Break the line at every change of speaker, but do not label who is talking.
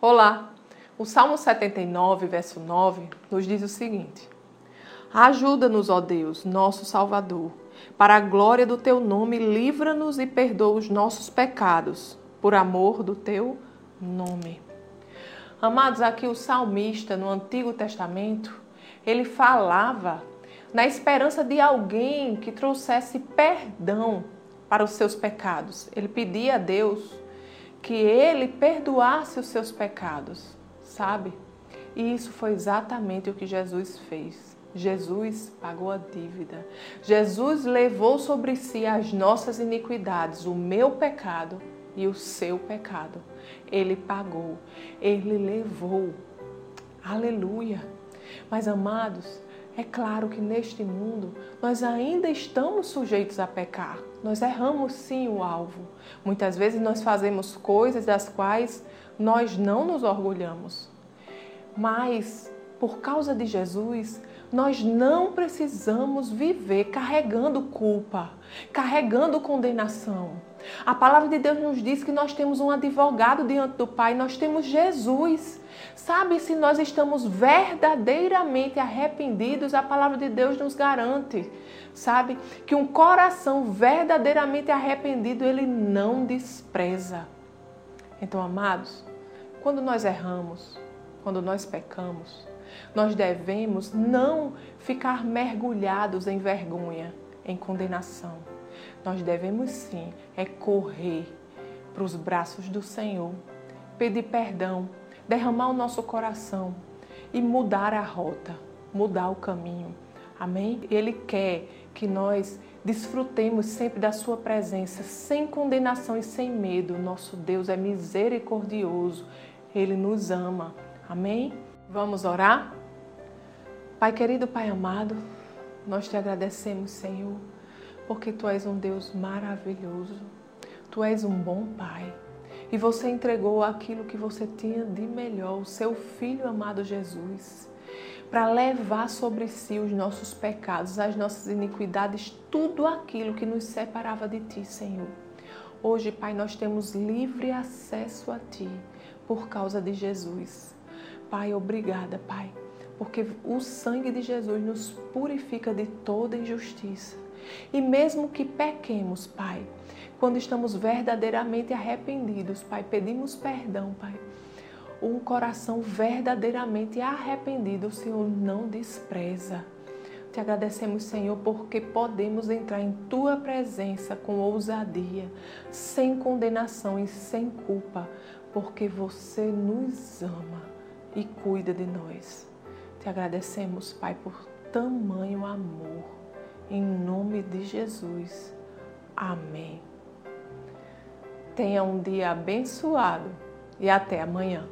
Olá! O Salmo 79, verso 9, nos diz o seguinte: Ajuda-nos, ó Deus, nosso Salvador, para a glória do teu nome, livra-nos e perdoa os nossos pecados, por amor do teu nome. Amados, aqui o salmista no Antigo Testamento, ele falava na esperança de alguém que trouxesse perdão para os seus pecados. Ele pedia a Deus que ele perdoasse os seus pecados, sabe? E isso foi exatamente o que Jesus fez. Jesus pagou a dívida. Jesus levou sobre si as nossas iniquidades, o meu pecado e o seu pecado. Ele pagou, ele levou. Aleluia. Mas amados, é claro que neste mundo nós ainda estamos sujeitos a pecar. Nós erramos sim o alvo. Muitas vezes nós fazemos coisas das quais nós não nos orgulhamos. Mas, por causa de Jesus, nós não precisamos viver carregando culpa, carregando condenação. A palavra de Deus nos diz que nós temos um advogado diante do Pai, nós temos Jesus. Sabe, se nós estamos verdadeiramente arrependidos, a palavra de Deus nos garante, sabe, que um coração verdadeiramente arrependido, ele não despreza. Então, amados, quando nós erramos, quando nós pecamos, nós devemos não ficar mergulhados em vergonha, em condenação. Nós devemos sim é correr para os braços do Senhor, pedir perdão, derramar o nosso coração e mudar a rota, mudar o caminho. Amém? Ele quer que nós desfrutemos sempre da Sua presença, sem condenação e sem medo. Nosso Deus é misericordioso, Ele nos ama. Amém? Vamos orar? Pai querido, Pai amado, nós te agradecemos, Senhor, porque Tu és um Deus maravilhoso, Tu és um bom Pai. E você entregou aquilo que você tinha de melhor, o seu Filho amado Jesus, para levar sobre si os nossos pecados, as nossas iniquidades, tudo aquilo que nos separava de Ti, Senhor. Hoje, Pai, nós temos livre acesso a Ti por causa de Jesus. Pai, obrigada, Pai, porque o sangue de Jesus nos purifica de toda injustiça. E mesmo que pequemos, Pai, quando estamos verdadeiramente arrependidos, Pai, pedimos perdão, Pai. Um coração verdadeiramente arrependido, o Senhor não despreza. Te agradecemos, Senhor, porque podemos entrar em tua presença com ousadia, sem condenação e sem culpa, porque você nos ama e cuida de nós. Te agradecemos, Pai, por tamanho amor. Em nome de Jesus. Amém. Tenha um dia abençoado e até amanhã.